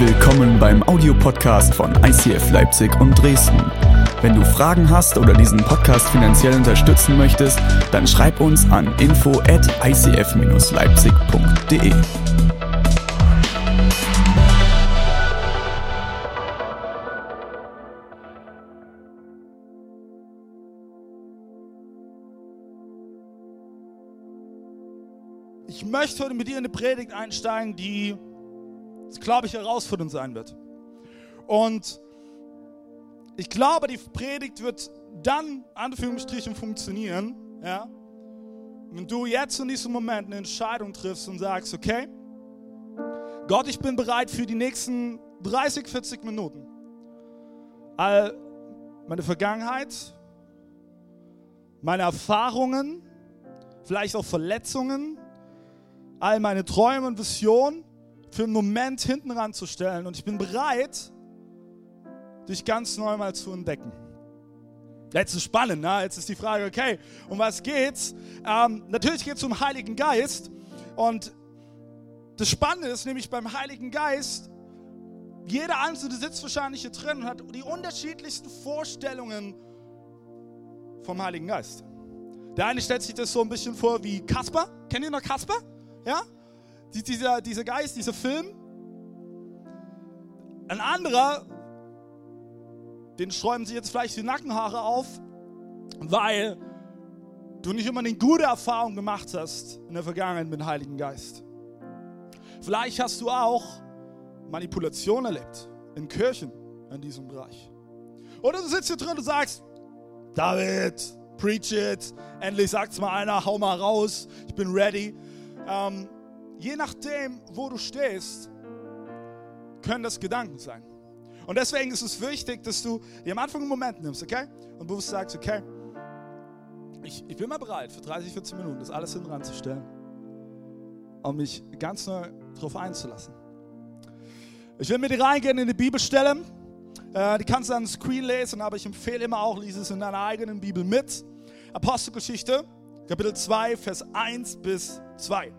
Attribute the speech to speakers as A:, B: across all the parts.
A: Willkommen beim Audiopodcast von ICF Leipzig und Dresden. Wenn du Fragen hast oder diesen Podcast finanziell unterstützen möchtest, dann schreib uns an info at icf-leipzig.de.
B: Ich möchte heute mit dir in eine Predigt einsteigen, die, glaube ich, herausfordernd sein wird. Und ich glaube, die Predigt wird dann, Anführungsstrichen, funktionieren, ja, wenn du jetzt in diesem Moment eine Entscheidung triffst und sagst, okay, Gott, ich bin bereit für die nächsten 30, 40 Minuten, all meine Vergangenheit, meine Erfahrungen, vielleicht auch Verletzungen, all meine Träume und Visionen für einen Moment hinten ranzustellen und ich bin bereit, dich ganz neu mal zu entdecken. Jetzt ist spannend, ne? jetzt ist die Frage, okay, um was geht's? Ähm, natürlich geht es um Heiligen Geist und das Spannende ist nämlich beim Heiligen Geist, jeder Einzelne sitzt wahrscheinlich hier drin und hat die unterschiedlichsten Vorstellungen vom Heiligen Geist. Der eine stellt sich das so ein bisschen vor wie Kasper. Kennt ihr noch Kasper? Ja? Dieser, dieser Geist, dieser Film. Ein anderer, den sträuben sich jetzt vielleicht die Nackenhaare auf, weil du nicht immer eine gute Erfahrung gemacht hast in der Vergangenheit mit dem Heiligen Geist. Vielleicht hast du auch Manipulation erlebt in Kirchen in diesem Bereich. Oder du sitzt hier drin und sagst, David, preach it, endlich sagt's mal einer, hau mal raus, ich bin ready. Ähm, je nachdem, wo du stehst, können das Gedanken sein. Und deswegen ist es wichtig, dass du dir am Anfang einen Moment nimmst, okay? Und bewusst sagst, okay, ich, ich bin mal bereit, für 30, 40 Minuten das alles hinten ranzustellen, um mich ganz neu darauf einzulassen. Ich will mit dir reingehen in die Bibelstelle. Äh, die kannst du an Screen lesen, aber ich empfehle immer auch, lies es in deiner eigenen Bibel mit. Apostelgeschichte, Kapitel 2, Vers 1 bis 2.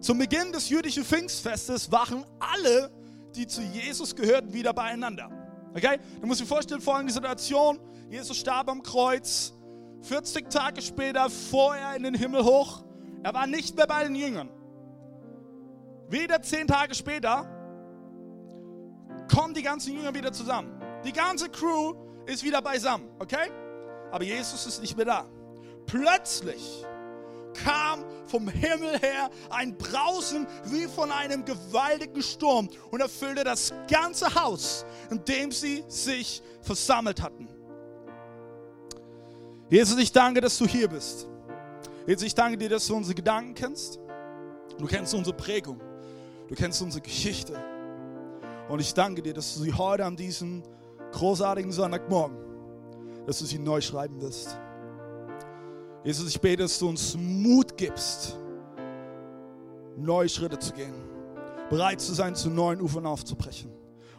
B: Zum Beginn des jüdischen Pfingstfestes waren alle, die zu Jesus gehörten, wieder beieinander. Okay? Du musst dir vorstellen, folgende Situation. Jesus starb am Kreuz. 40 Tage später fuhr er in den Himmel hoch. Er war nicht mehr bei den Jüngern. Wieder zehn Tage später kommen die ganzen Jünger wieder zusammen. Die ganze Crew ist wieder beisammen, okay? Aber Jesus ist nicht mehr da. Plötzlich kam vom Himmel her ein Brausen wie von einem gewaltigen Sturm und erfüllte das ganze Haus, in dem sie sich versammelt hatten. Jesus, ich danke, dass du hier bist. Jesus, ich danke dir, dass du unsere Gedanken kennst. Du kennst unsere Prägung. Du kennst unsere Geschichte. Und ich danke dir, dass du sie heute an diesem großartigen Sonntagmorgen, dass du sie neu schreiben wirst. Jesus, ich bete, dass du uns Mut gibst, neue Schritte zu gehen, bereit zu sein, zu neuen Ufern aufzubrechen.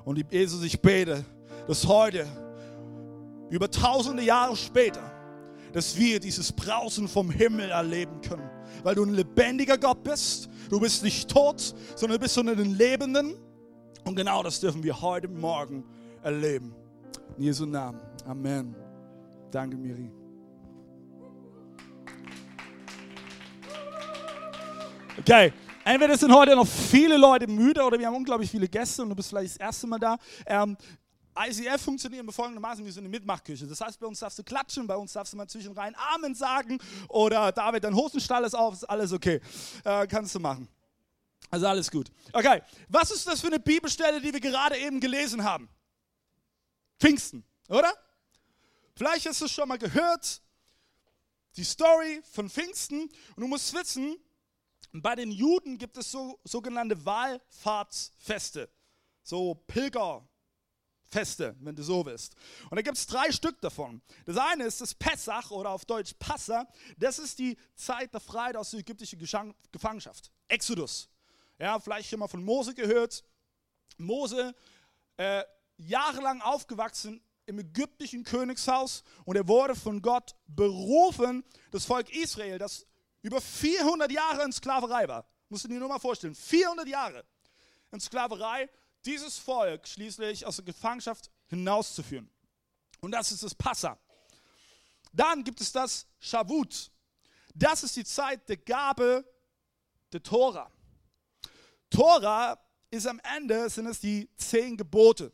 B: Und Jesus, ich bete, dass heute, über tausende Jahre später, dass wir dieses Brausen vom Himmel erleben können. Weil du ein lebendiger Gott bist. Du bist nicht tot, sondern du bist unter den Lebenden. Und genau das dürfen wir heute Morgen erleben. In Jesu Namen. Amen. Danke, Miri. Okay, entweder sind heute noch viele Leute müde oder wir haben unglaublich viele Gäste und du bist vielleicht das erste Mal da. Ähm, ICF funktioniert folgendermaßen, wir sind eine Mitmachküche. Das heißt, bei uns darfst du klatschen, bei uns darfst du mal zwischen rein Amen sagen oder David, dein Hosenstall ist auf, ist alles okay. Äh, kannst du machen. Also alles gut. Okay, was ist das für eine Bibelstelle, die wir gerade eben gelesen haben? Pfingsten, oder? Vielleicht hast du es schon mal gehört, die Story von Pfingsten. Und du musst wissen, bei den Juden gibt es so, sogenannte Wallfahrtsfeste, so Pilgerfeste, wenn du so willst. Und da gibt es drei Stück davon. Das eine ist das Pessach oder auf Deutsch Passa. Das ist die Zeit der Freiheit aus der ägyptischen Gefangenschaft. Exodus. Ja, vielleicht schon mal von Mose gehört. Mose, äh, jahrelang aufgewachsen im ägyptischen Königshaus und er wurde von Gott berufen, das Volk Israel, das über 400 Jahre in Sklaverei war. Musst du dir nur mal vorstellen. 400 Jahre in Sklaverei dieses Volk schließlich aus der Gefangenschaft hinauszuführen. Und das ist das Passa. Dann gibt es das Shavut. Das ist die Zeit der Gabe der Tora. Tora ist am Ende, sind es die zehn Gebote.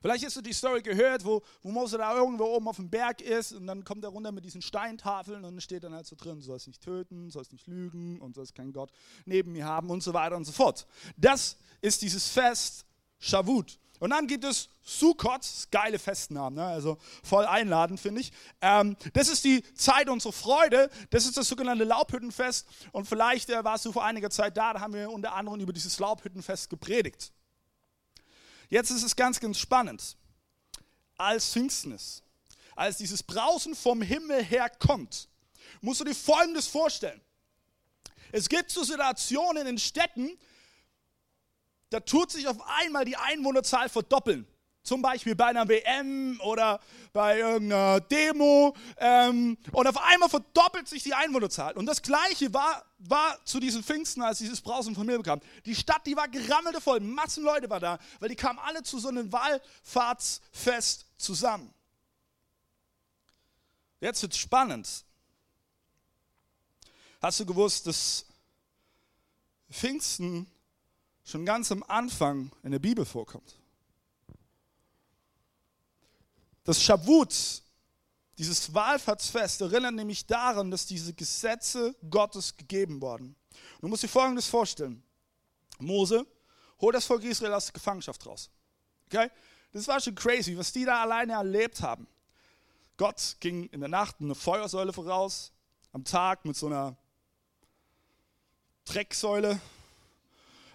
B: Vielleicht hast du die Story gehört, wo, wo Mose da irgendwo oben auf dem Berg ist und dann kommt er runter mit diesen Steintafeln und steht dann halt so drin, sollst nicht töten, sollst nicht lügen und sollst keinen Gott neben mir haben und so weiter und so fort. Das ist dieses Fest Shavut. Und dann gibt es Sukkot, geile Festnamen, ne? also voll einladend, finde ich. Ähm, das ist die Zeit unserer Freude, das ist das sogenannte Laubhüttenfest. Und vielleicht äh, warst du vor einiger Zeit da, da haben wir unter anderem über dieses Laubhüttenfest gepredigt. Jetzt ist es ganz, ganz spannend. Als Pfingstnis, als dieses Brausen vom Himmel her kommt, musst du dir Folgendes vorstellen. Es gibt so Situationen in Städten, da tut sich auf einmal die Einwohnerzahl verdoppeln. Zum Beispiel bei einer WM oder bei irgendeiner Demo. Ähm, und auf einmal verdoppelt sich die Einwohnerzahl. Und das Gleiche war, war zu diesen Pfingsten, als dieses Brausen von mir kam. Die Stadt, die war gerammelte voll. Massen Leute waren da, weil die kamen alle zu so einem Wallfahrtsfest zusammen. Jetzt wird es spannend. Hast du gewusst, dass Pfingsten schon ganz am Anfang in der Bibel vorkommt. Das Shavuot, dieses Wahlfahrtsfest, erinnert nämlich daran, dass diese Gesetze Gottes gegeben wurden. Du musst dir Folgendes vorstellen. Mose holt das Volk Israel aus der Gefangenschaft raus. Okay? Das war schon crazy, was die da alleine erlebt haben. Gott ging in der Nacht eine Feuersäule voraus, am Tag mit so einer Drecksäule,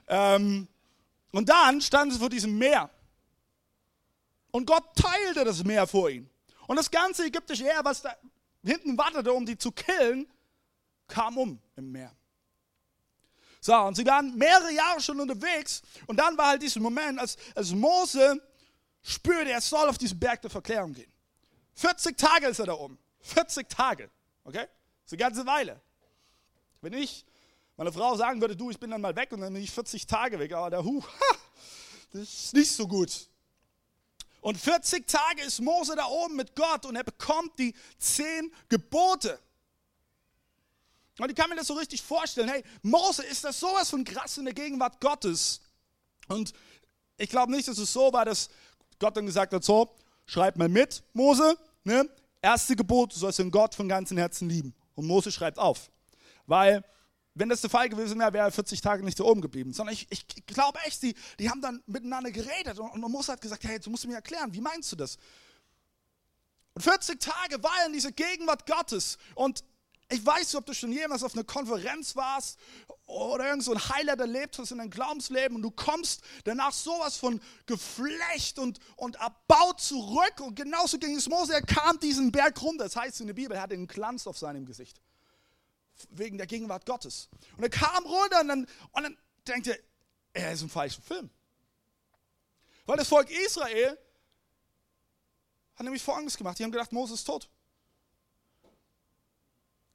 B: ähm, und dann standen sie vor diesem Meer. Und Gott teilte das Meer vor ihnen. Und das ganze ägyptische Heer, was da hinten wartete, um die zu killen, kam um im Meer. So, und sie waren mehrere Jahre schon unterwegs. Und dann war halt dieser Moment, als, als Mose spürte, er soll auf diesen Berg der Verklärung gehen. 40 Tage ist er da oben. 40 Tage. Okay? Das ist eine ganze Weile. Wenn ich meine Frau sagen würde, du, ich bin dann mal weg und dann bin ich 40 Tage weg, aber der Hu, ha, das ist nicht so gut. Und 40 Tage ist Mose da oben mit Gott und er bekommt die zehn Gebote. Und ich kann mir das so richtig vorstellen, hey, Mose, ist das sowas von krass in der Gegenwart Gottes? Und ich glaube nicht, dass es so war, dass Gott dann gesagt hat, so, schreib mal mit, Mose, ne? erste Gebot, du sollst den Gott von ganzem Herzen lieben. Und Mose schreibt auf, weil wenn das der Fall gewesen wäre, wäre er 40 Tage nicht da oben geblieben. Sondern ich, ich glaube echt, die, die haben dann miteinander geredet und, und Mose hat gesagt, hey, du musst mir erklären, wie meinst du das? Und 40 Tage war er in dieser Gegenwart Gottes. Und ich weiß nicht, ob du schon jemals auf einer Konferenz warst oder irgend so ein Highlight erlebt hast in deinem Glaubensleben und du kommst danach sowas von Geflecht und, und erbaut zurück. Und genauso ging es Mose. Er kam diesen Berg runter. Das heißt in der Bibel, er hatte einen Glanz auf seinem Gesicht wegen der Gegenwart Gottes. Und er kam runter und dann, und dann denkt er, er ist im falschen Film. Weil das Volk Israel hat nämlich Folgendes gemacht. Die haben gedacht, Moses ist tot.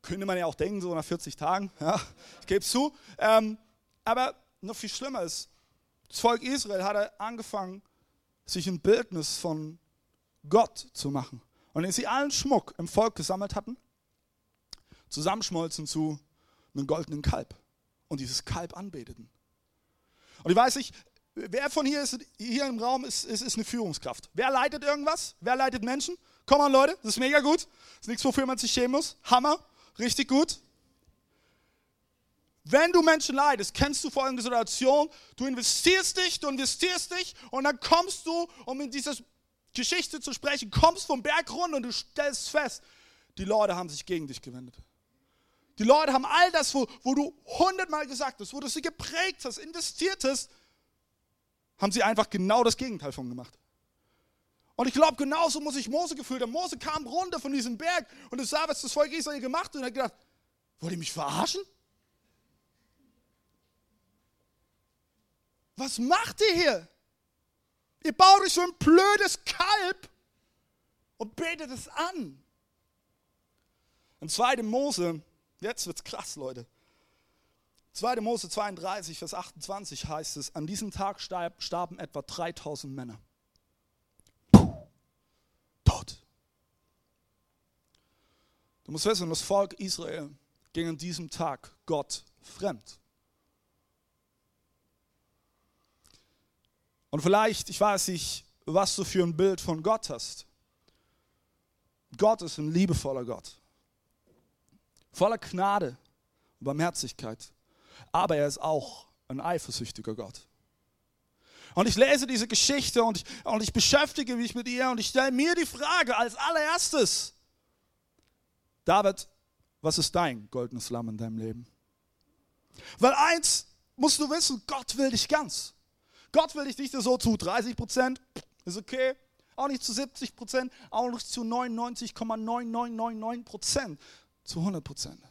B: Könnte man ja auch denken, so nach 40 Tagen. Ja, ich gebe es zu. Ähm, aber noch viel schlimmer ist, das Volk Israel hat angefangen, sich ein Bildnis von Gott zu machen. Und wenn sie allen Schmuck im Volk gesammelt hatten, zusammenschmolzen zu einem goldenen Kalb und dieses Kalb anbeteten. Und ich weiß nicht, wer von hier ist hier im Raum ist, ist, ist eine Führungskraft? Wer leitet irgendwas? Wer leitet Menschen? Komm an, Leute, das ist mega gut. Das ist nichts, wofür man sich schämen muss. Hammer, richtig gut. Wenn du Menschen leidest, kennst du folgende Situation. Du investierst dich, du investierst dich und dann kommst du, um in dieser Geschichte zu sprechen, kommst vom Berg runter und du stellst fest, die Leute haben sich gegen dich gewendet. Die Leute haben all das, wo, wo du hundertmal gesagt hast, wo du sie geprägt hast, investiert hast, haben sie einfach genau das Gegenteil von gemacht. Und ich glaube, genauso muss sich Mose gefühlt haben. Mose kam runter von diesem Berg und es sah, was das Volk Israel gemacht hat und hat gedacht, wollt ihr mich verarschen? Was macht ihr hier? Ihr baut euch so ein blödes Kalb und betet es an. In 2. Mose Jetzt wird's krass, Leute. 2. Mose 32, Vers 28 heißt es, an diesem Tag starben etwa 3000 Männer. Puh, tot. Du musst wissen, das Volk Israel ging an diesem Tag Gott fremd. Und vielleicht, ich weiß nicht, was du für ein Bild von Gott hast. Gott ist ein liebevoller Gott. Voller Gnade und Barmherzigkeit. Aber er ist auch ein eifersüchtiger Gott. Und ich lese diese Geschichte und ich, und ich beschäftige mich mit ihr und ich stelle mir die Frage als allererstes, David, was ist dein goldenes Lamm in deinem Leben? Weil eins musst du wissen, Gott will dich ganz. Gott will dich nicht so zu 30 Prozent, ist okay. Auch nicht zu 70 Prozent, auch nicht zu 99,9999 Prozent, zu 100 Prozent.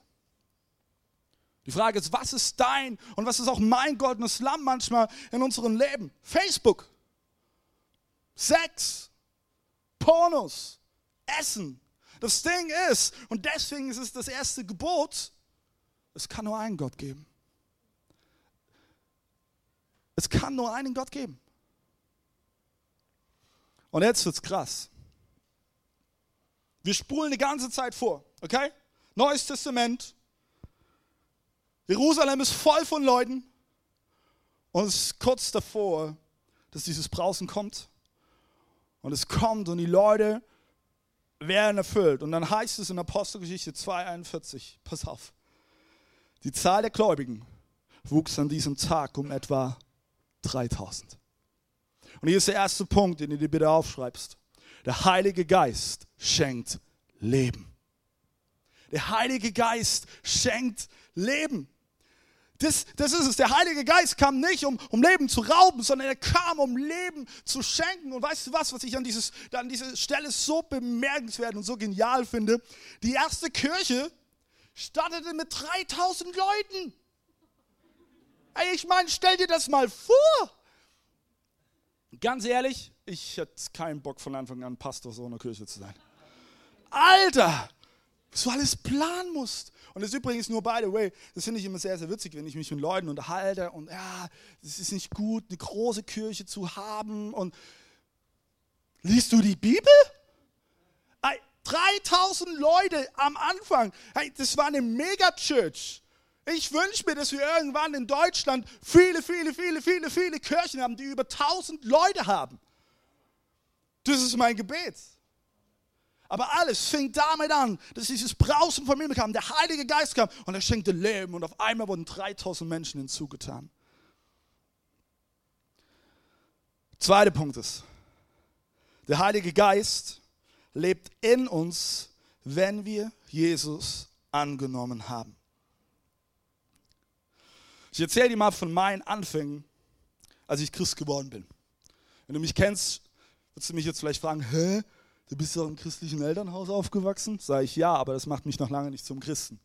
B: Die Frage ist, was ist dein und was ist auch mein goldenes Lamm manchmal in unserem Leben? Facebook, Sex, Pornos, Essen. Das Ding ist, und deswegen ist es das erste Gebot, es kann nur einen Gott geben. Es kann nur einen Gott geben. Und jetzt wird's krass. Wir spulen die ganze Zeit vor, okay? Neues Testament. Jerusalem ist voll von Leuten. Und es ist kurz davor, dass dieses Brausen kommt. Und es kommt und die Leute werden erfüllt. Und dann heißt es in Apostelgeschichte 2,41, pass auf, die Zahl der Gläubigen wuchs an diesem Tag um etwa 3000. Und hier ist der erste Punkt, den du dir bitte aufschreibst. Der Heilige Geist schenkt Leben. Der Heilige Geist schenkt Leben. Das, das ist es. Der Heilige Geist kam nicht, um, um Leben zu rauben, sondern er kam, um Leben zu schenken. Und weißt du was, was ich an, dieses, an dieser Stelle so bemerkenswert und so genial finde? Die erste Kirche startete mit 3000 Leuten. Ey, ich meine, stell dir das mal vor. Ganz ehrlich, ich hätte keinen Bock von Anfang an Pastor so einer Kirche zu sein. Alter, was du alles planen musst. Und das ist übrigens nur, by the way, das finde ich immer sehr, sehr witzig, wenn ich mich mit Leuten unterhalte und ja, es ist nicht gut, eine große Kirche zu haben und liest du die Bibel? 3000 Leute am Anfang, hey, das war eine Megachurch. Ich wünsche mir, dass wir irgendwann in Deutschland viele, viele, viele, viele, viele Kirchen haben, die über 1000 Leute haben. Das ist mein Gebet. Aber alles fing damit an, dass dieses Brausen vom Himmel kam, der Heilige Geist kam und er schenkte Leben und auf einmal wurden 3000 Menschen hinzugetan. Zweiter Punkt ist, der Heilige Geist lebt in uns, wenn wir Jesus angenommen haben. Ich erzähle dir mal von meinen Anfängen, als ich Christ geworden bin. Wenn du mich kennst, würdest du mich jetzt vielleicht fragen, hä, du bist doch im christlichen Elternhaus aufgewachsen? Sage ich ja, aber das macht mich noch lange nicht zum Christen.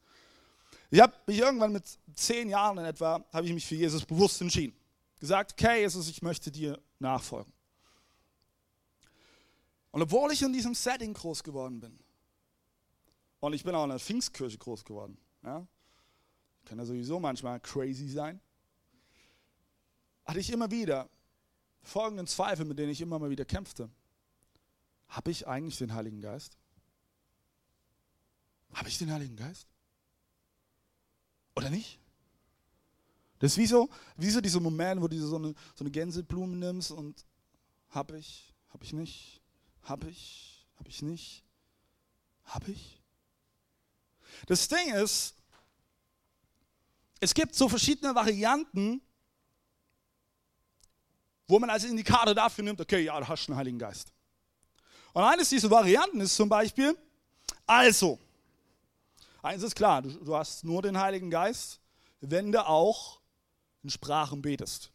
B: Ich habe mich irgendwann mit zehn Jahren in etwa, habe ich mich für Jesus bewusst entschieden. Gesagt, okay, Jesus, ich möchte dir nachfolgen. Und obwohl ich in diesem Setting groß geworden bin, und ich bin auch in einer Pfingstkirche groß geworden, ja, kann ja sowieso manchmal crazy sein. Hatte ich immer wieder folgenden Zweifel, mit denen ich immer mal wieder kämpfte. Habe ich eigentlich den Heiligen Geist? Habe ich den Heiligen Geist? Oder nicht? Das ist wie so, wie so dieser Moment, wo du so eine, so eine Gänseblume nimmst und habe ich, habe ich nicht, habe ich, habe ich nicht, habe ich. Das Ding ist, es gibt so verschiedene Varianten, wo man als Indikator dafür nimmt, okay, ja, du hast einen Heiligen Geist. Und eines dieser Varianten ist zum Beispiel, also, eins ist klar, du, du hast nur den Heiligen Geist, wenn du auch in Sprachen betest.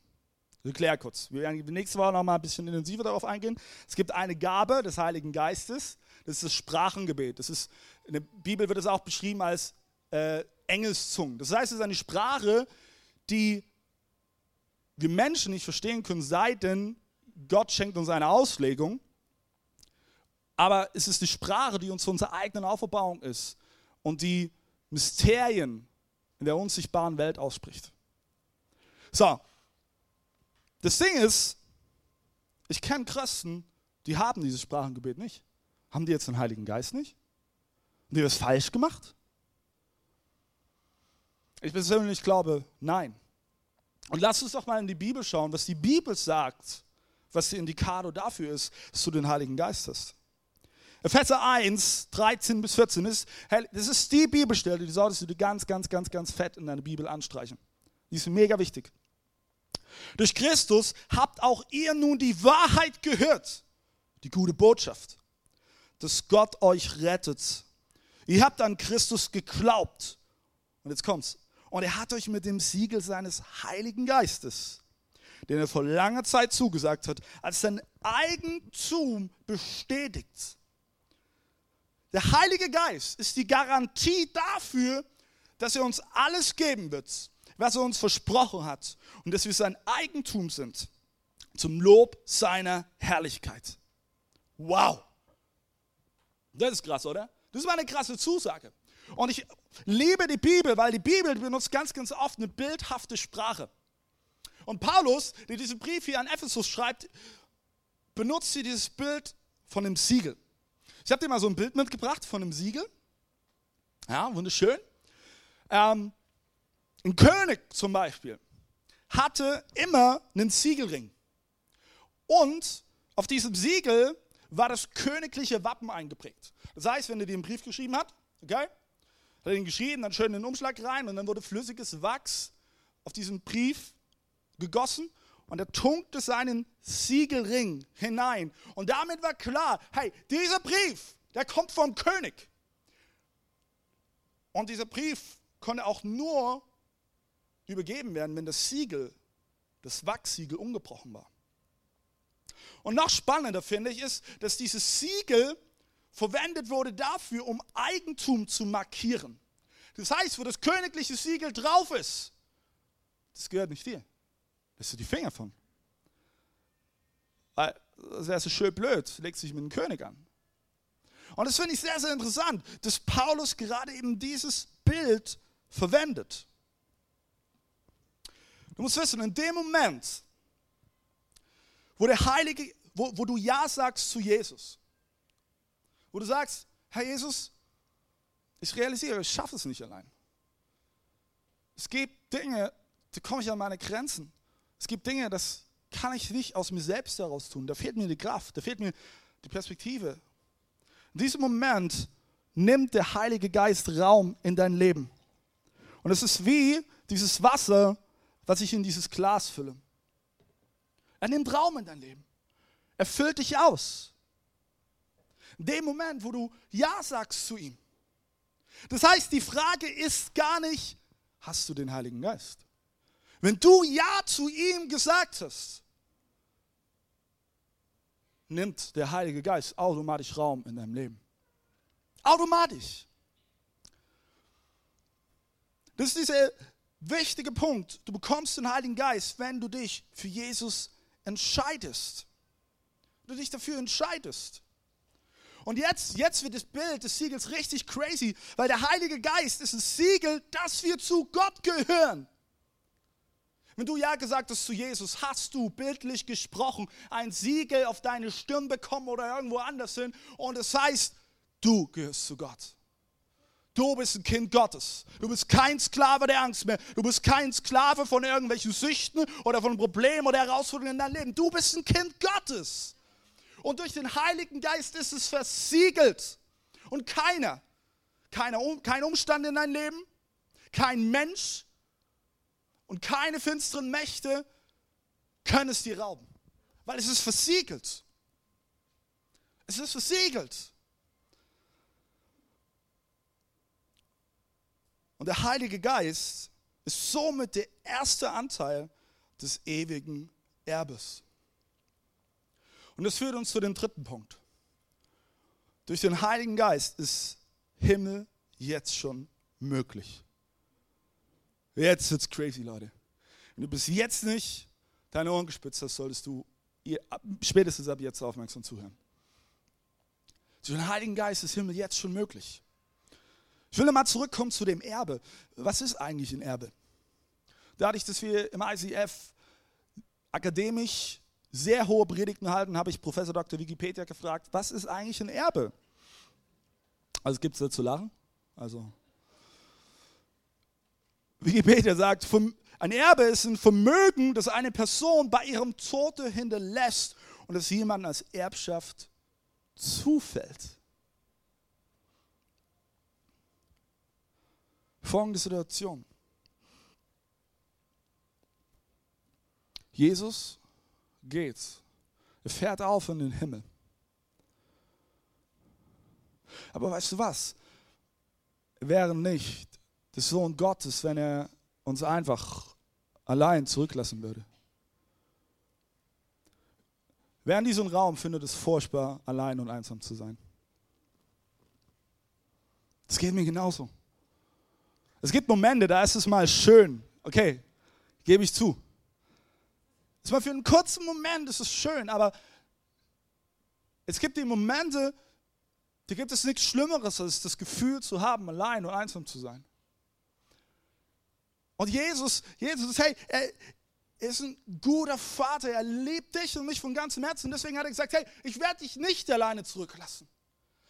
B: Ich erkläre kurz. Wir werden nächste Woche noch mal ein bisschen intensiver darauf eingehen. Es gibt eine Gabe des Heiligen Geistes, das ist das Sprachengebet. Das ist, in der Bibel wird es auch beschrieben als äh, Engelszungen. Das heißt, es ist eine Sprache, die wir Menschen nicht verstehen können, sei denn Gott schenkt uns eine Auslegung. Aber es ist die Sprache, die uns zu unserer eigenen Auferbauung ist und die Mysterien in der unsichtbaren Welt ausspricht. So, das Ding ist, ich kenne Christen, die haben dieses Sprachengebet nicht. Haben die jetzt den Heiligen Geist nicht? Haben die was falsch gemacht? Ich persönlich glaube, nein. Und lass uns doch mal in die Bibel schauen, was die Bibel sagt, was der Indikator dafür ist, dass du den Heiligen Geist hast. Epheser 1, 13 bis 14 ist, das ist die Bibelstelle, die solltest du dir ganz, ganz, ganz, ganz fett in deine Bibel anstreichen. Die ist mega wichtig. Durch Christus habt auch ihr nun die Wahrheit gehört, die gute Botschaft, dass Gott euch rettet. Ihr habt an Christus geglaubt. Und jetzt kommt's. Und er hat euch mit dem Siegel seines Heiligen Geistes, den er vor langer Zeit zugesagt hat, als sein Eigentum bestätigt. Der Heilige Geist ist die Garantie dafür, dass er uns alles geben wird, was er uns versprochen hat und dass wir sein Eigentum sind, zum Lob seiner Herrlichkeit. Wow. Das ist krass, oder? Das ist mal eine krasse Zusage. Und ich liebe die Bibel, weil die Bibel benutzt ganz, ganz oft eine bildhafte Sprache. Und Paulus, der diesen Brief hier an Ephesus schreibt, benutzt hier dieses Bild von dem Siegel. Ich habe dir mal so ein Bild mitgebracht von einem Siegel. Ja, wunderschön. Ähm, ein König zum Beispiel hatte immer einen Siegelring. Und auf diesem Siegel war das königliche Wappen eingeprägt. Das heißt, wenn er dir einen Brief geschrieben hat, okay, hat er ihn geschrieben, dann schön in den Umschlag rein und dann wurde flüssiges Wachs auf diesen Brief gegossen und er tunkte seinen Siegelring hinein. Und damit war klar, hey, dieser Brief, der kommt vom König. Und dieser Brief konnte auch nur übergeben werden, wenn das Siegel, das Wachssiegel ungebrochen war. Und noch spannender finde ich ist, dass dieses Siegel verwendet wurde dafür, um Eigentum zu markieren. Das heißt, wo das königliche Siegel drauf ist, das gehört nicht dir. Lässt du die Finger von. Weil das wäre so schön blöd, legt sich mit dem König an. Und das finde ich sehr, sehr interessant, dass Paulus gerade eben dieses Bild verwendet. Du musst wissen, in dem Moment, wo der Heilige, wo, wo du Ja sagst zu Jesus, wo du sagst, Herr Jesus, ich realisiere, ich schaffe es nicht allein. Es gibt Dinge, da komme ich an meine Grenzen. Es gibt Dinge, das kann ich nicht aus mir selbst heraus tun. Da fehlt mir die Kraft, da fehlt mir die Perspektive. In diesem Moment nimmt der Heilige Geist Raum in dein Leben. Und es ist wie dieses Wasser, was ich in dieses Glas fülle. Er nimmt Raum in dein Leben. Er füllt dich aus. In dem Moment, wo du Ja sagst zu ihm. Das heißt, die Frage ist gar nicht, hast du den Heiligen Geist? Wenn du Ja zu ihm gesagt hast, nimmt der Heilige Geist automatisch Raum in deinem Leben. Automatisch. Das ist dieser wichtige Punkt. Du bekommst den Heiligen Geist, wenn du dich für Jesus entscheidest. Du dich dafür entscheidest. Und jetzt, jetzt wird das Bild des Siegels richtig crazy, weil der Heilige Geist ist ein Siegel, dass wir zu Gott gehören. Wenn du ja gesagt hast zu Jesus, hast du bildlich gesprochen ein Siegel auf deine Stirn bekommen oder irgendwo anders hin und es heißt, du gehörst zu Gott. Du bist ein Kind Gottes. Du bist kein Sklave der Angst mehr. Du bist kein Sklave von irgendwelchen Süchten oder von Problemen oder Herausforderungen in deinem Leben. Du bist ein Kind Gottes. Und durch den Heiligen Geist ist es versiegelt. Und keiner, keiner kein Umstand in deinem Leben, kein Mensch, und keine finsteren Mächte können es dir rauben, weil es ist versiegelt. Es ist versiegelt. Und der Heilige Geist ist somit der erste Anteil des ewigen Erbes. Und das führt uns zu dem dritten Punkt. Durch den Heiligen Geist ist Himmel jetzt schon möglich. Jetzt wird's crazy, Leute. Wenn du bis jetzt nicht deine Ohren gespitzt hast, solltest du spätestens ab jetzt aufmerksam zuhören. Zu dem Heiligen Geist ist Himmel jetzt schon möglich. Ich will nochmal zurückkommen zu dem Erbe. Was ist eigentlich ein Erbe? dadurch, dass wir im ICF akademisch sehr hohe Predigten halten, habe ich Professor Dr. Wikipedia gefragt, was ist eigentlich ein Erbe? Also gibt es da zu lachen? Also Wikipedia sagt, ein Erbe ist ein Vermögen, das eine Person bei ihrem Tode hinterlässt und das jemandem als Erbschaft zufällt. Folgende Situation. Jesus geht. Er fährt auf in den Himmel. Aber weißt du was? Er wäre nicht der Sohn Gottes, wenn er uns einfach allein zurücklassen würde. Wer in diesem Raum findet es furchtbar, allein und einsam zu sein? Das geht mir genauso. Es gibt Momente, da ist es mal schön. Okay, gebe ich zu. Es war für einen kurzen Moment, ist es schön, aber es gibt die Momente, da gibt es nichts Schlimmeres, als das Gefühl zu haben, allein und einsam zu sein. Und Jesus, Jesus, hey, er ist ein guter Vater, er liebt dich und mich von ganzem Herzen. Deswegen hat er gesagt, hey, ich werde dich nicht alleine zurücklassen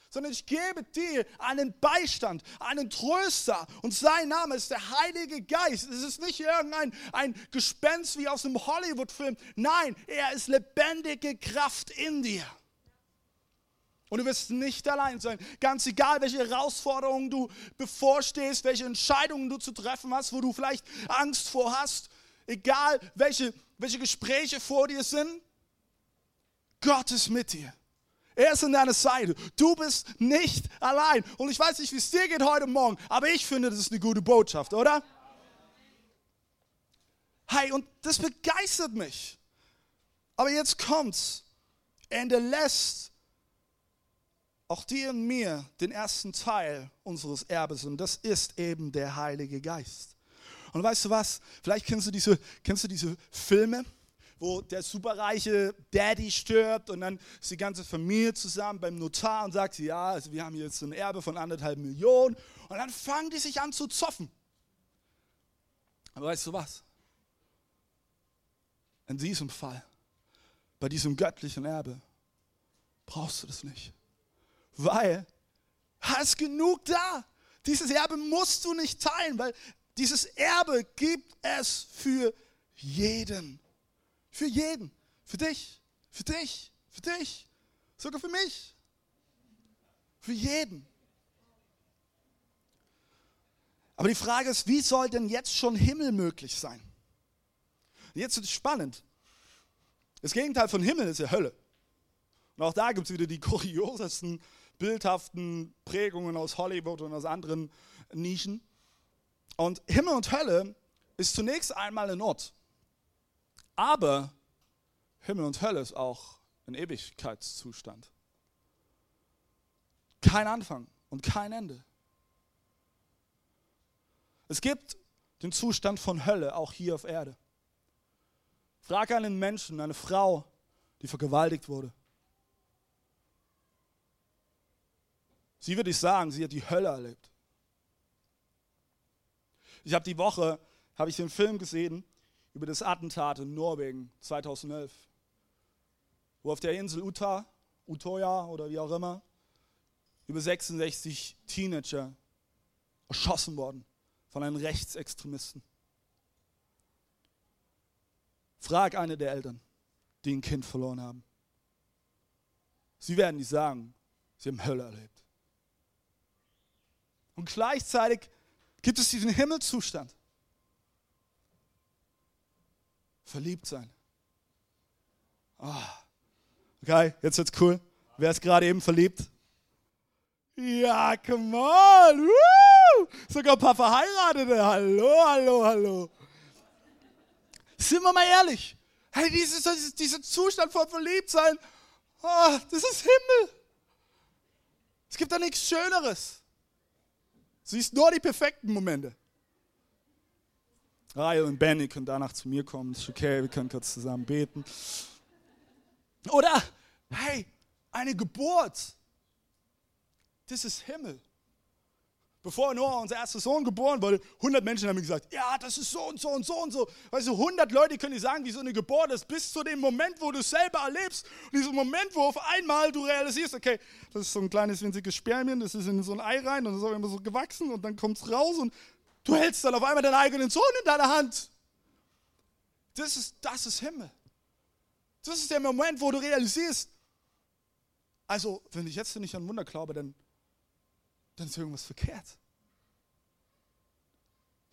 B: sondern ich gebe dir einen Beistand, einen Tröster. Und sein Name ist der Heilige Geist. Es ist nicht irgendein ein Gespenst wie aus einem Hollywood-Film. Nein, er ist lebendige Kraft in dir. Und du wirst nicht allein sein. Ganz egal, welche Herausforderungen du bevorstehst, welche Entscheidungen du zu treffen hast, wo du vielleicht Angst vor hast, egal welche, welche Gespräche vor dir sind, Gott ist mit dir. Er ist an deiner Seite. Du bist nicht allein. Und ich weiß nicht, wie es dir geht heute Morgen, aber ich finde, das ist eine gute Botschaft, oder? Hey, und das begeistert mich. Aber jetzt kommt's. Er hinterlässt auch dir und mir den ersten Teil unseres Erbes und das ist eben der Heilige Geist. Und weißt du was? Vielleicht kennst du diese, kennst du diese Filme, wo der superreiche Daddy stirbt und dann ist die ganze Familie zusammen beim Notar und sagt, ja, also wir haben jetzt ein Erbe von anderthalb Millionen und dann fangen die sich an zu zoffen. Aber weißt du was? In diesem Fall, bei diesem göttlichen Erbe, brauchst du das nicht. Weil, ist genug da. Dieses Erbe musst du nicht teilen, weil dieses Erbe gibt es für jeden. Für jeden. Für dich. Für dich. Für dich. Sogar für mich. Für jeden. Aber die Frage ist, wie soll denn jetzt schon Himmel möglich sein? jetzt ist es spannend. Das Gegenteil von Himmel ist ja Hölle. Und auch da gibt es wieder die kuriosesten, bildhaften Prägungen aus Hollywood und aus anderen Nischen. Und Himmel und Hölle ist zunächst einmal ein Ort. Aber Himmel und Hölle ist auch ein Ewigkeitszustand. Kein Anfang und kein Ende. Es gibt den Zustand von Hölle auch hier auf Erde. Frag einen Menschen, eine Frau, die vergewaltigt wurde. Sie würde ich sagen, sie hat die Hölle erlebt. Ich habe die Woche, habe ich den Film gesehen über das Attentat in Norwegen 2011, wo auf der Insel Uta, Utoya oder wie auch immer, über 66 Teenager erschossen worden von einem Rechtsextremisten. Frag eine der Eltern, die ein Kind verloren haben. Sie werden nicht sagen, sie haben Hölle erlebt. Und gleichzeitig gibt es diesen Himmelzustand verliebt sein. Oh. Okay, jetzt wird's cool. Wer ist gerade eben verliebt? Ja, come on. Woo! Sogar ein paar Verheiratete. Hallo, hallo, hallo. Sind wir mal ehrlich. Hey, dieses, dieser Zustand von Verliebtsein, oh, das ist Himmel. Es gibt da nichts Schöneres. Siehst nur die perfekten Momente. Rahel und Benny können danach zu mir kommen. Ist okay, wir können kurz zusammen beten. Oder, hey, eine Geburt. Das ist Himmel. Bevor Noah, unser erster Sohn, geboren wurde, 100 Menschen haben gesagt, ja, das ist so und so und so und so. Weißt du, 100 Leute können dir sagen, wie so eine Geburt ist, bis zu dem Moment, wo du es selber erlebst. Und diesem Moment, wo auf einmal du realisierst, okay, das ist so ein kleines winziges Spermien, das ist in so ein Ei rein und das ist auch immer so gewachsen und dann kommt es raus und du hältst dann auf einmal deinen eigenen Sohn in deiner Hand. Das ist, das ist Himmel. Das ist der Moment, wo du realisierst, also, wenn ich jetzt nicht an Wunder glaube, dann dann ist irgendwas verkehrt.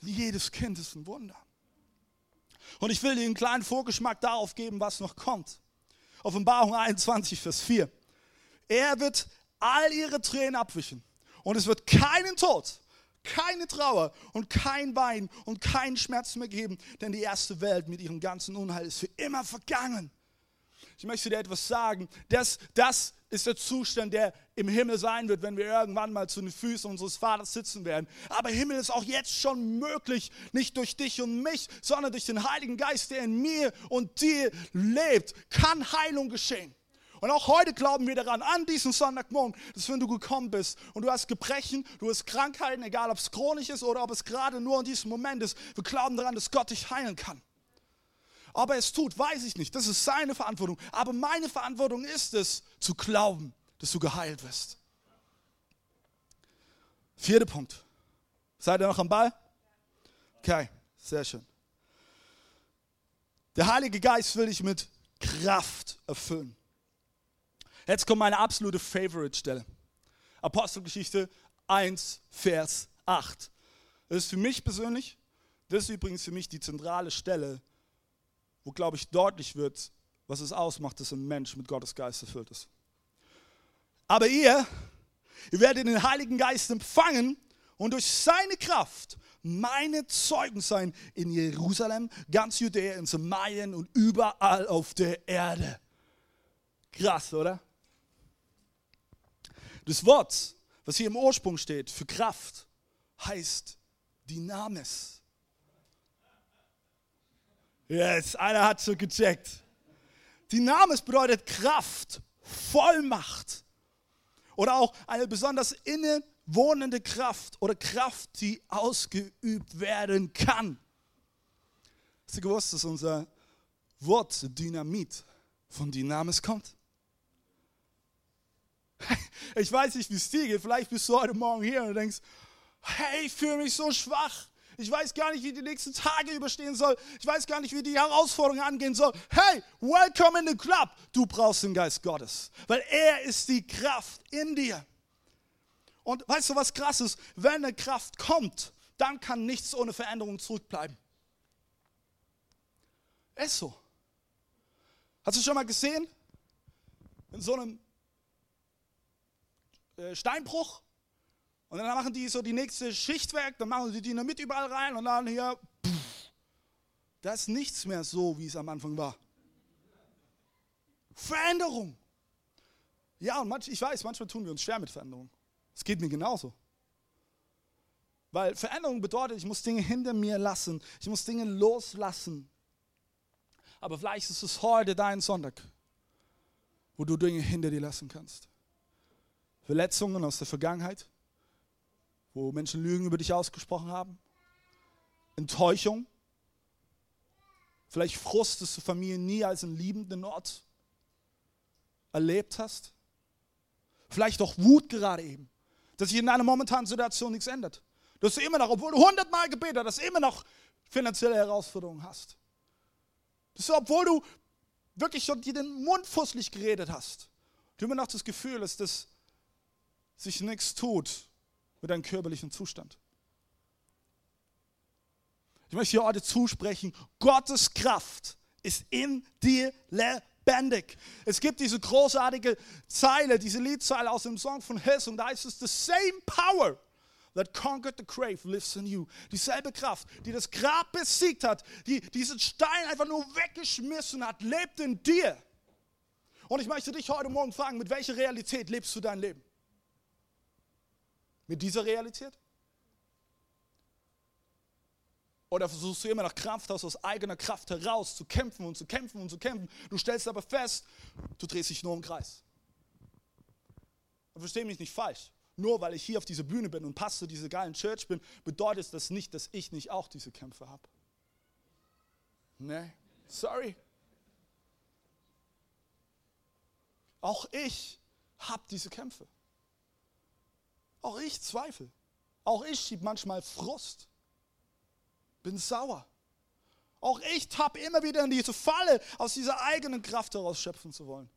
B: Jedes Kind ist ein Wunder. Und ich will dir einen kleinen Vorgeschmack darauf geben, was noch kommt. Offenbarung 21, Vers 4. Er wird all ihre Tränen abwischen. Und es wird keinen Tod, keine Trauer und kein Wein und keinen Schmerz mehr geben, denn die erste Welt mit ihrem ganzen Unheil ist für immer vergangen. Ich möchte dir etwas sagen. Das, das ist der Zustand, der im Himmel sein wird, wenn wir irgendwann mal zu den Füßen unseres Vaters sitzen werden. Aber Himmel ist auch jetzt schon möglich, nicht durch dich und mich, sondern durch den Heiligen Geist, der in mir und dir lebt, kann Heilung geschehen. Und auch heute glauben wir daran, an diesem Sonntagmorgen, dass wenn du gekommen bist und du hast Gebrechen, du hast Krankheiten, egal ob es chronisch ist oder ob es gerade nur in diesem Moment ist, wir glauben daran, dass Gott dich heilen kann. Ob er es tut, weiß ich nicht. Das ist seine Verantwortung. Aber meine Verantwortung ist es, zu glauben, dass du geheilt wirst. Vierter Punkt. Seid ihr noch am Ball? Okay, sehr schön. Der Heilige Geist will dich mit Kraft erfüllen. Jetzt kommt meine absolute Favorite-Stelle. Apostelgeschichte 1, Vers 8. Das ist für mich persönlich, das ist übrigens für mich die zentrale Stelle wo, glaube ich, deutlich wird, was es ausmacht, dass ein Mensch mit Gottes Geist erfüllt ist. Aber ihr, ihr werdet den Heiligen Geist empfangen und durch seine Kraft meine Zeugen sein in Jerusalem, ganz Judäa, in Samarien und überall auf der Erde. Krass, oder? Das Wort, was hier im Ursprung steht für Kraft, heißt Dynamis. Yes, einer hat so gecheckt. Name bedeutet Kraft, Vollmacht oder auch eine besonders innewohnende Kraft oder Kraft, die ausgeübt werden kann. Hast du gewusst, dass unser Wort Dynamit von Dynamis kommt? Ich weiß nicht, wie es dir geht. Vielleicht bist du heute Morgen hier und denkst, hey, ich fühle mich so schwach. Ich weiß gar nicht, wie die nächsten Tage überstehen soll. Ich weiß gar nicht, wie die Herausforderungen angehen soll. Hey, welcome in the club. Du brauchst den Geist Gottes, weil er ist die Kraft in dir. Und weißt du, was krass ist? Wenn eine Kraft kommt, dann kann nichts ohne Veränderung zurückbleiben. Ist so. Hast du schon mal gesehen? In so einem äh, Steinbruch, und dann machen die so die nächste Schichtwerk, dann machen sie die Dynamit überall rein und dann hier, pff, da ist nichts mehr so, wie es am Anfang war. Veränderung. Ja, und manch, ich weiß, manchmal tun wir uns schwer mit Veränderung. Es geht mir genauso. Weil Veränderung bedeutet, ich muss Dinge hinter mir lassen, ich muss Dinge loslassen. Aber vielleicht ist es heute dein Sonntag, wo du Dinge hinter dir lassen kannst. Verletzungen aus der Vergangenheit, wo Menschen Lügen über dich ausgesprochen haben, Enttäuschung, vielleicht Frust, dass du Familie nie als einen liebenden Ort erlebt hast, vielleicht auch Wut gerade eben, dass sich in deiner momentanen Situation nichts ändert, dass du immer noch, obwohl du hundertmal gebetet hast, immer noch finanzielle Herausforderungen hast, dass du, obwohl du wirklich schon dir den Mund fusselig geredet hast, du immer noch das Gefühl hast, dass sich nichts tut mit deinem körperlichen Zustand. Ich möchte dir heute zusprechen, Gottes Kraft ist in dir lebendig. Es gibt diese großartige Zeile, diese Liedzeile aus dem Song von Hess und da heißt es, the same power that conquered the grave lives in you. Dieselbe Kraft, die das Grab besiegt hat, die diesen Stein einfach nur weggeschmissen hat, lebt in dir. Und ich möchte dich heute Morgen fragen, mit welcher Realität lebst du dein Leben? Mit dieser Realität? Oder versuchst du immer nach Kraft aus, aus eigener Kraft heraus zu kämpfen und zu kämpfen und zu kämpfen? Du stellst aber fest, du drehst dich nur im Kreis. Und versteh mich nicht falsch. Nur weil ich hier auf dieser Bühne bin und Pastor dieser geilen Church bin, bedeutet das nicht, dass ich nicht auch diese Kämpfe habe. Nee, sorry. Auch ich habe diese Kämpfe. Auch ich zweifle. Auch ich schiebe manchmal Frust. Bin sauer. Auch ich tappe immer wieder in diese Falle, aus dieser eigenen Kraft heraus schöpfen zu wollen.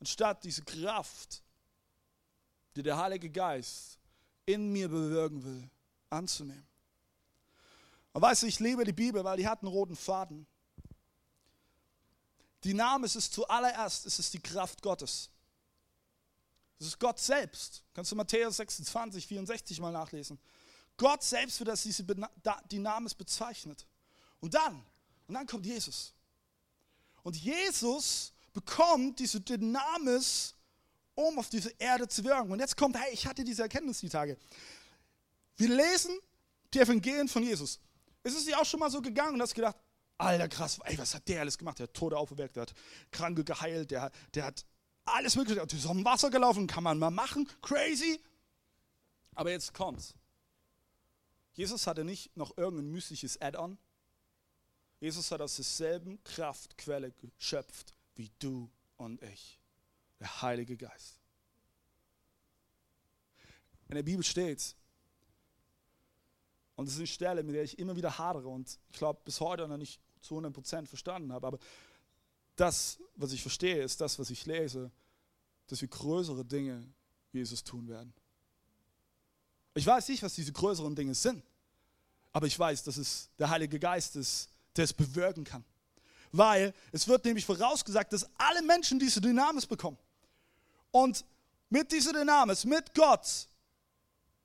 B: Anstatt diese Kraft, die der Heilige Geist in mir bewirken will, anzunehmen. Und weißt du, ich liebe die Bibel, weil die hat einen roten Faden. Die Name ist es zuallererst, es ist die Kraft Gottes. Es ist Gott selbst. Kannst du Matthäus 26, 64 mal nachlesen. Gott selbst wird als diese Dynamis bezeichnet. Und dann, und dann kommt Jesus. Und Jesus bekommt diese Dynamis, um auf diese Erde zu wirken. Und jetzt kommt, hey, ich hatte diese Erkenntnis die Tage. Wir lesen die Evangelien von Jesus. Ist es dir auch schon mal so gegangen und hast gedacht, Alter, krass, ey, was hat der alles gemacht? Der hat Tode auferweckt, der hat Kranke geheilt, der, der hat alles mögliche, der ist auf dem Wasser gelaufen, kann man mal machen, crazy. Aber jetzt kommt's. Jesus hatte nicht noch irgendein mystisches Add-on. Jesus hat aus derselben Kraftquelle geschöpft wie du und ich. Der Heilige Geist. In der Bibel steht, und das ist eine Stelle, mit der ich immer wieder hadere und ich glaube bis heute noch nicht zu 100% verstanden habe. Aber das, was ich verstehe, ist das, was ich lese, dass wir größere Dinge Jesus tun werden. Ich weiß nicht, was diese größeren Dinge sind, aber ich weiß, dass es der Heilige Geist ist, der es bewirken kann. Weil es wird nämlich vorausgesagt, dass alle Menschen diese Dynamis bekommen. Und mit dieser Dynamis, mit Gott,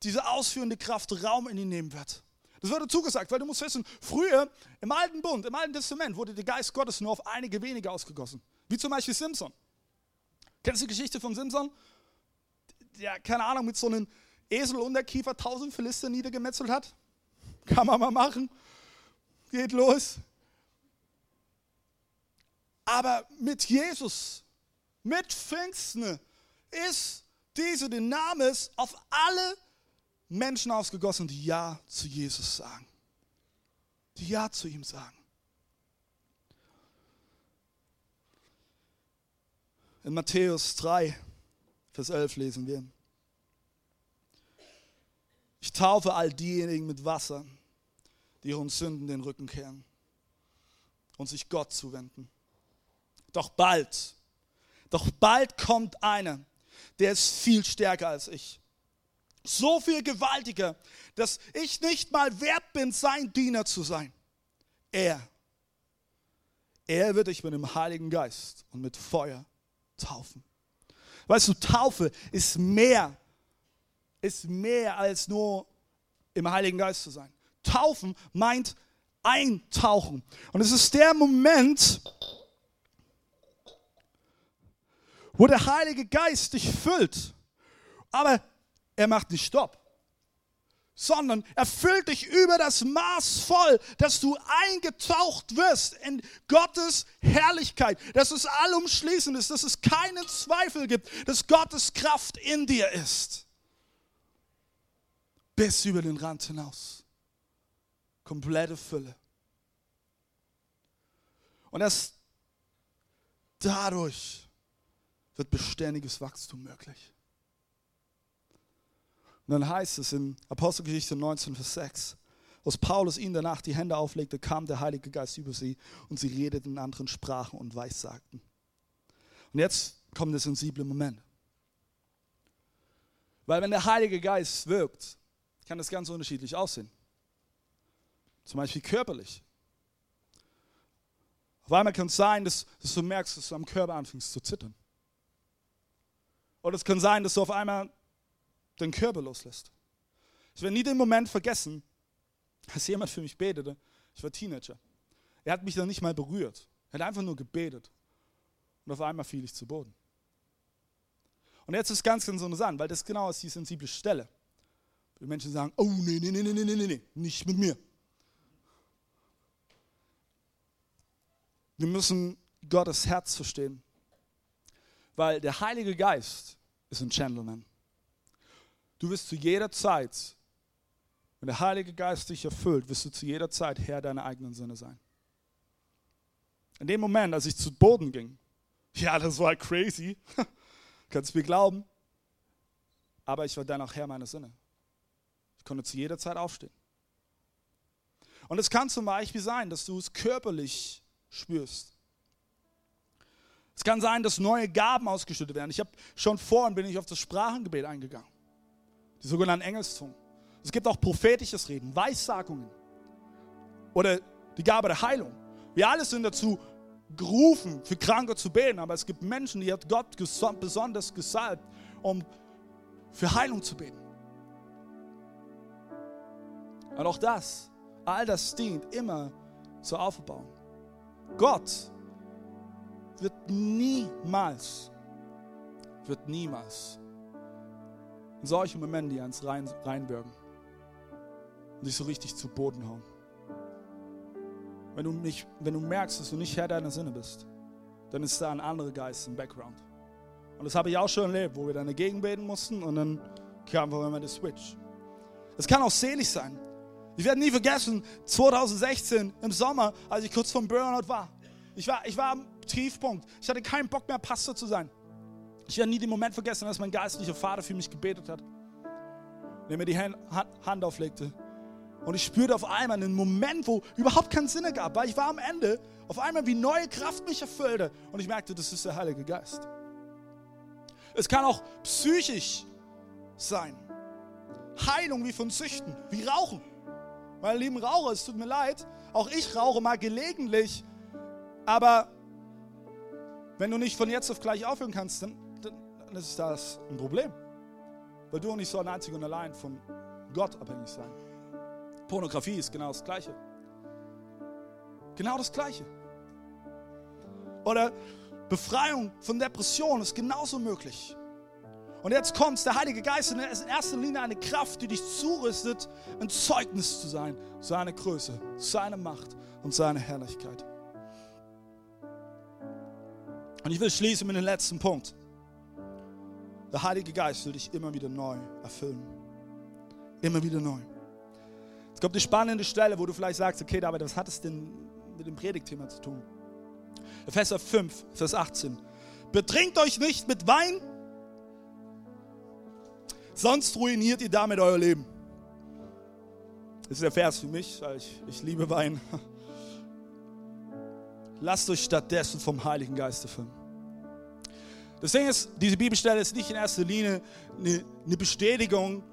B: diese ausführende Kraft Raum in ihn nehmen wird. Das wurde zugesagt, weil du musst wissen, früher im Alten Bund, im Alten Testament wurde der Geist Gottes nur auf einige wenige ausgegossen. Wie zum Beispiel Simson. Kennst du die Geschichte von Simson? Der, keine Ahnung, mit so einem Esel und der Kiefer tausend Philister niedergemetzelt hat. Kann man mal machen. Geht los. Aber mit Jesus, mit Pfingsten, ist diese Dynamis auf alle Menschen ausgegossen, die Ja zu Jesus sagen. Die Ja zu ihm sagen. In Matthäus 3, Vers 11 lesen wir. Ich taufe all diejenigen mit Wasser, die ihren Sünden den Rücken kehren und sich Gott zuwenden. Doch bald, doch bald kommt einer, der ist viel stärker als ich so viel gewaltiger, dass ich nicht mal wert bin, sein Diener zu sein. Er, er wird dich mit dem Heiligen Geist und mit Feuer taufen. Weißt du, Taufe ist mehr, ist mehr als nur im Heiligen Geist zu sein. Taufen meint eintauchen. Und es ist der Moment, wo der Heilige Geist dich füllt. Aber er macht nicht Stopp, sondern er füllt dich über das Maß voll, dass du eingetaucht wirst in Gottes Herrlichkeit, dass es allumschließend ist, dass es keinen Zweifel gibt, dass Gottes Kraft in dir ist. Bis über den Rand hinaus. Komplette Fülle. Und erst dadurch wird beständiges Wachstum möglich. Und dann heißt es in Apostelgeschichte 19, Vers 6, als Paulus ihnen danach die Hände auflegte, kam der Heilige Geist über sie und sie redeten in anderen Sprachen und weissagten. Und jetzt kommt der sensible Moment. Weil wenn der Heilige Geist wirkt, kann das ganz unterschiedlich aussehen. Zum Beispiel körperlich. Auf einmal kann es sein, dass, dass, du merkst, dass du am Körper anfängst zu zittern. Oder es kann sein, dass du auf einmal den Körper loslässt. Ich werde nie den Moment vergessen, als jemand für mich betete. Ich war Teenager. Er hat mich dann nicht mal berührt. Er hat einfach nur gebetet. Und auf einmal fiel ich zu Boden. Und jetzt ist ganz, ganz interessant, weil das genau ist die sensible Stelle. Die Menschen sagen, oh nee, nee, nee, nee, nee, nee, nee, nicht mit mir. Wir müssen Gottes Herz verstehen. Weil der Heilige Geist ist ein Gentleman. Du wirst zu jeder Zeit, wenn der Heilige Geist dich erfüllt, wirst du zu jeder Zeit Herr deiner eigenen Sinne sein. In dem Moment, als ich zu Boden ging, ja, das war crazy, kannst du mir glauben, aber ich war dann auch Herr meiner Sinne. Ich konnte zu jeder Zeit aufstehen. Und es kann zum Beispiel sein, dass du es körperlich spürst. Es kann sein, dass neue Gaben ausgeschüttet werden. Ich habe schon vorhin bin ich auf das Sprachengebet eingegangen. Die sogenannten Engelszungen. Es gibt auch prophetisches Reden, Weissagungen oder die Gabe der Heilung. Wir alle sind dazu gerufen, für Kranke zu beten, aber es gibt Menschen, die hat Gott besonders gesalbt, um für Heilung zu beten. Und auch das, all das dient immer zur Aufbauung. Gott wird niemals, wird niemals in solchen Momenten, die ans rein, reinbürgen und dich so richtig zu Boden hauen. Wenn du, nicht, wenn du merkst, dass du nicht Herr deiner Sinne bist, dann ist da ein anderer Geist im Background. Und das habe ich auch schon erlebt, wo wir dann dagegen beten mussten und dann kam auf einmal der Switch. Es kann auch selig sein. Ich werde nie vergessen, 2016 im Sommer, als ich kurz vom Burnout war. Ich war, ich war am Tiefpunkt. Ich hatte keinen Bock mehr, Pastor zu sein. Ich werde nie den Moment vergessen, als mein geistlicher Vater für mich gebetet hat. Der mir die Hand auflegte. Und ich spürte auf einmal einen Moment, wo überhaupt keinen Sinn ergab, weil ich war am Ende, auf einmal wie neue Kraft mich erfüllte. Und ich merkte, das ist der Heilige Geist. Es kann auch psychisch sein. Heilung wie von Süchten, wie Rauchen. Meine lieben Raucher, es tut mir leid, auch ich rauche mal gelegentlich, aber wenn du nicht von jetzt auf gleich aufhören kannst, dann, dann, ist das ein Problem. Weil du nicht so einzig und allein von Gott abhängig sein. Pornografie ist genau das Gleiche. Genau das Gleiche. Oder Befreiung von Depressionen ist genauso möglich. Und jetzt kommt der Heilige Geist und er ist in erster Linie eine Kraft, die dich zurüstet, ein Zeugnis zu sein, seine Größe, seine Macht und seine Herrlichkeit. Und ich will schließen mit dem letzten Punkt. Der Heilige Geist will dich immer wieder neu erfüllen. Immer wieder neu. Es kommt eine spannende Stelle, wo du vielleicht sagst, okay, David, was hat es denn mit dem Predigtthema zu tun? Epheser 5, Vers 18. Betrinkt euch nicht mit Wein, sonst ruiniert ihr damit euer Leben. Das ist der Vers für mich, weil ich, ich liebe Wein. Lasst euch stattdessen vom Heiligen Geist erfüllen. Das Ding ist, diese Bibelstelle ist nicht in erster Linie eine, eine Bestätigung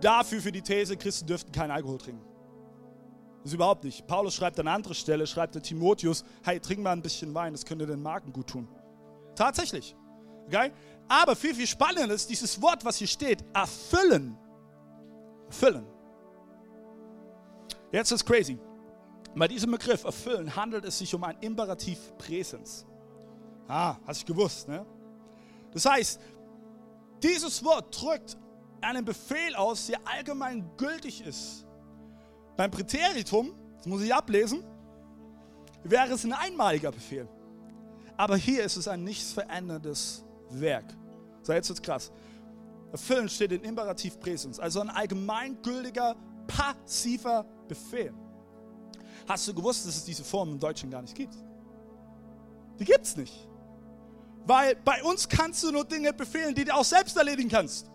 B: dafür für die These, Christen dürften keinen Alkohol trinken. Das ist überhaupt nicht. Paulus schreibt an anderer Stelle, schreibt der Timotheus, hey, trink mal ein bisschen Wein, das könnte den Magen gut tun. Tatsächlich. Okay? Aber viel, viel spannender ist dieses Wort, was hier steht, erfüllen. Erfüllen. Jetzt ist crazy. Bei diesem Begriff erfüllen handelt es sich um ein Imperativ Präsens. Ah, hast du gewusst, ne? Das heißt, dieses Wort drückt einen Befehl aus, der allgemein gültig ist. Beim Präteritum, das muss ich ablesen, wäre es ein einmaliger Befehl. Aber hier ist es ein nichts veränderndes Werk. So, jetzt wird's krass. Erfüllen steht in Imperativ Präsens, also ein allgemeingültiger, passiver Befehl. Hast du gewusst, dass es diese Form im Deutschen gar nicht gibt? Die gibt es nicht. Weil bei uns kannst du nur Dinge befehlen, die du auch selbst erledigen kannst.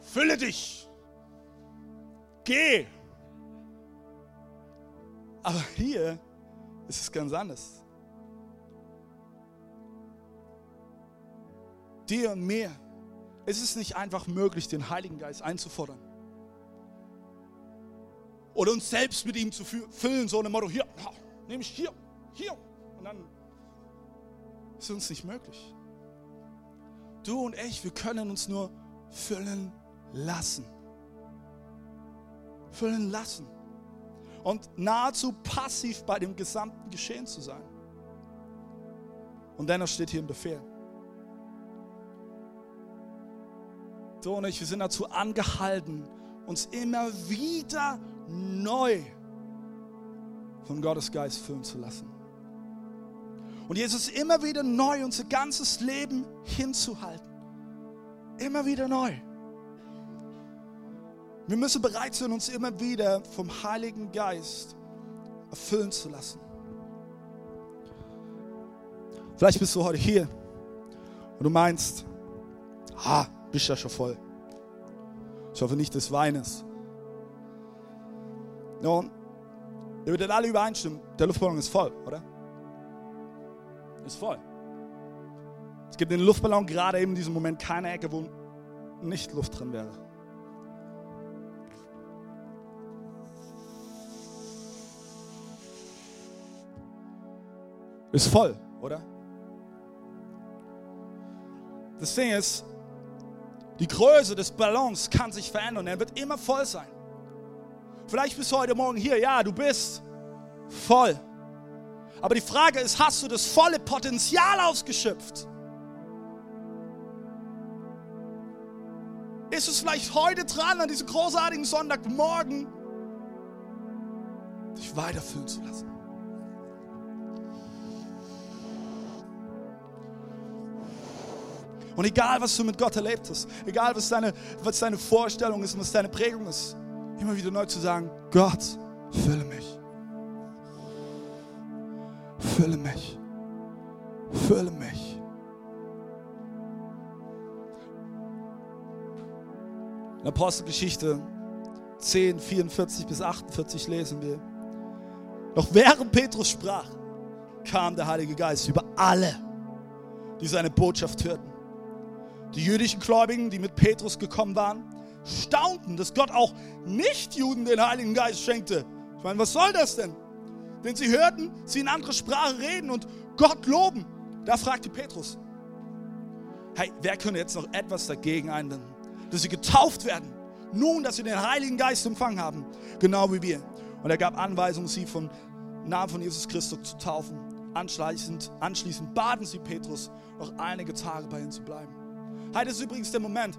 B: Fülle dich. Geh. Aber hier ist es ganz anders. Dir und mir ist es nicht einfach möglich, den Heiligen Geist einzufordern oder uns selbst mit ihm zu füllen, so ein Motto, hier, nehme ich hier, hier. Und dann ist uns nicht möglich. Du und ich, wir können uns nur füllen lassen. Füllen lassen. Und nahezu passiv bei dem gesamten Geschehen zu sein. Und dennoch steht hier ein Befehl. Du und ich, wir sind dazu angehalten, uns immer wieder neu von Gottes Geist füllen zu lassen. Und Jesus immer wieder neu unser ganzes Leben hinzuhalten. Immer wieder neu. Wir müssen bereit sein, uns immer wieder vom Heiligen Geist erfüllen zu lassen. Vielleicht bist du heute hier und du meinst, ah, bist ja schon voll. Ich hoffe nicht des Weines. Nun, ihr würdet alle übereinstimmen, der Luftballon ist voll, oder? Ist voll. Es gibt den Luftballon gerade eben in diesem Moment keine Ecke, wo nicht Luft drin wäre. Ist voll, oder? Das Ding ist, die Größe des Ballons kann sich verändern. Er wird immer voll sein. Vielleicht bist du heute Morgen hier. Ja, du bist voll. Aber die Frage ist, hast du das volle Potenzial ausgeschöpft? Ist es vielleicht heute dran, an diesem großartigen Sonntagmorgen, dich weiterführen zu lassen? Und egal, was du mit Gott erlebt hast, egal, was deine, was deine Vorstellung ist und was deine Prägung ist, immer wieder neu zu sagen, Gott, fülle mich. Fülle mich. Fülle mich. In Apostelgeschichte 10, 44 bis 48 lesen wir. Noch während Petrus sprach, kam der Heilige Geist über alle, die seine Botschaft hörten. Die jüdischen Gläubigen, die mit Petrus gekommen waren, staunten, dass Gott auch Nichtjuden den Heiligen Geist schenkte. Ich meine, was soll das denn? Denn sie hörten sie in andere Sprache reden und Gott loben. Da fragte Petrus, hey, wer könnte jetzt noch etwas dagegen einwenden? Dass sie getauft werden, nun, dass sie den Heiligen Geist empfangen haben, genau wie wir. Und er gab Anweisungen, sie vom Namen von Jesus Christus zu taufen. Anschließend, anschließend baten sie Petrus, noch einige Tage bei ihnen zu bleiben. Heute ist übrigens der Moment.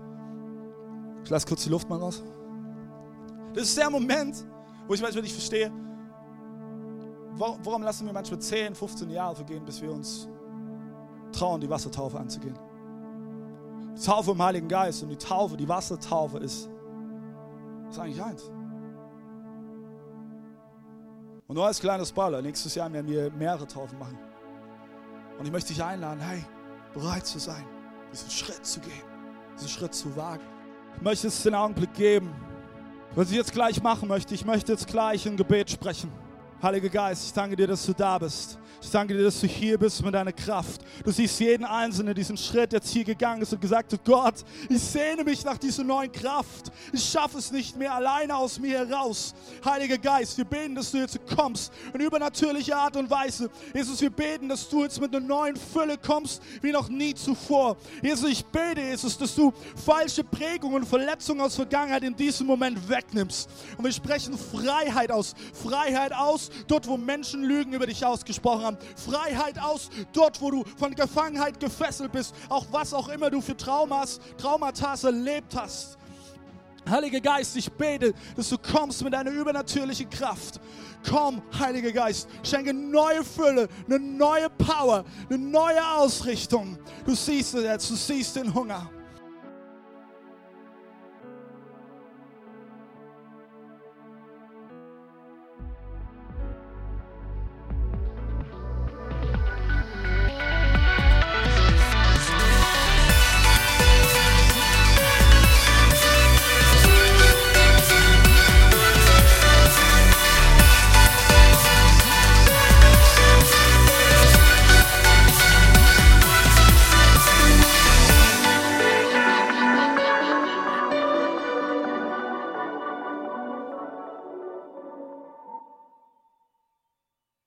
B: Ich lasse kurz die Luft mal raus. Das ist der Moment, wo ich manchmal nicht verstehe, warum lassen wir manchmal 10, 15 Jahre vergehen, bis wir uns trauen, die Wassertaufe anzugehen. Die Taufe im Heiligen Geist und die Taufe, die Wassertaufe ist, ist eigentlich eins. Und nur als kleiner Spoiler, nächstes Jahr werden wir mehrere Taufen machen. Und ich möchte dich einladen, hey, bereit zu sein diesen Schritt zu gehen, diesen Schritt zu wagen. Ich möchte es den Augenblick geben, was ich jetzt gleich machen möchte. Ich möchte jetzt gleich ein Gebet sprechen. Heiliger Geist, ich danke dir, dass du da bist. Ich danke dir, dass du hier bist mit deiner Kraft. Du siehst jeden Einzelnen, diesen Schritt jetzt hier gegangen ist und gesagt hat, Gott, ich sehne mich nach dieser neuen Kraft. Ich schaffe es nicht mehr alleine aus mir heraus. Heiliger Geist, wir beten, dass du jetzt kommst in übernatürlicher Art und Weise. Jesus, wir beten, dass du jetzt mit einer neuen Fülle kommst, wie noch nie zuvor. Jesus, ich bete, Jesus, dass du falsche Prägungen und Verletzungen aus Vergangenheit in diesem Moment wegnimmst. Und wir sprechen Freiheit aus. Freiheit aus, dort wo Menschen Lügen über dich ausgesprochen haben. Freiheit aus, dort, wo du von Gefangenheit gefesselt bist, auch was auch immer du für Traumas, Traumata erlebt hast. Heiliger Geist, ich bete, dass du kommst mit deiner übernatürlichen Kraft. Komm, Heiliger Geist, schenke neue Fülle, eine neue Power, eine neue Ausrichtung. Du siehst es jetzt, du siehst den Hunger.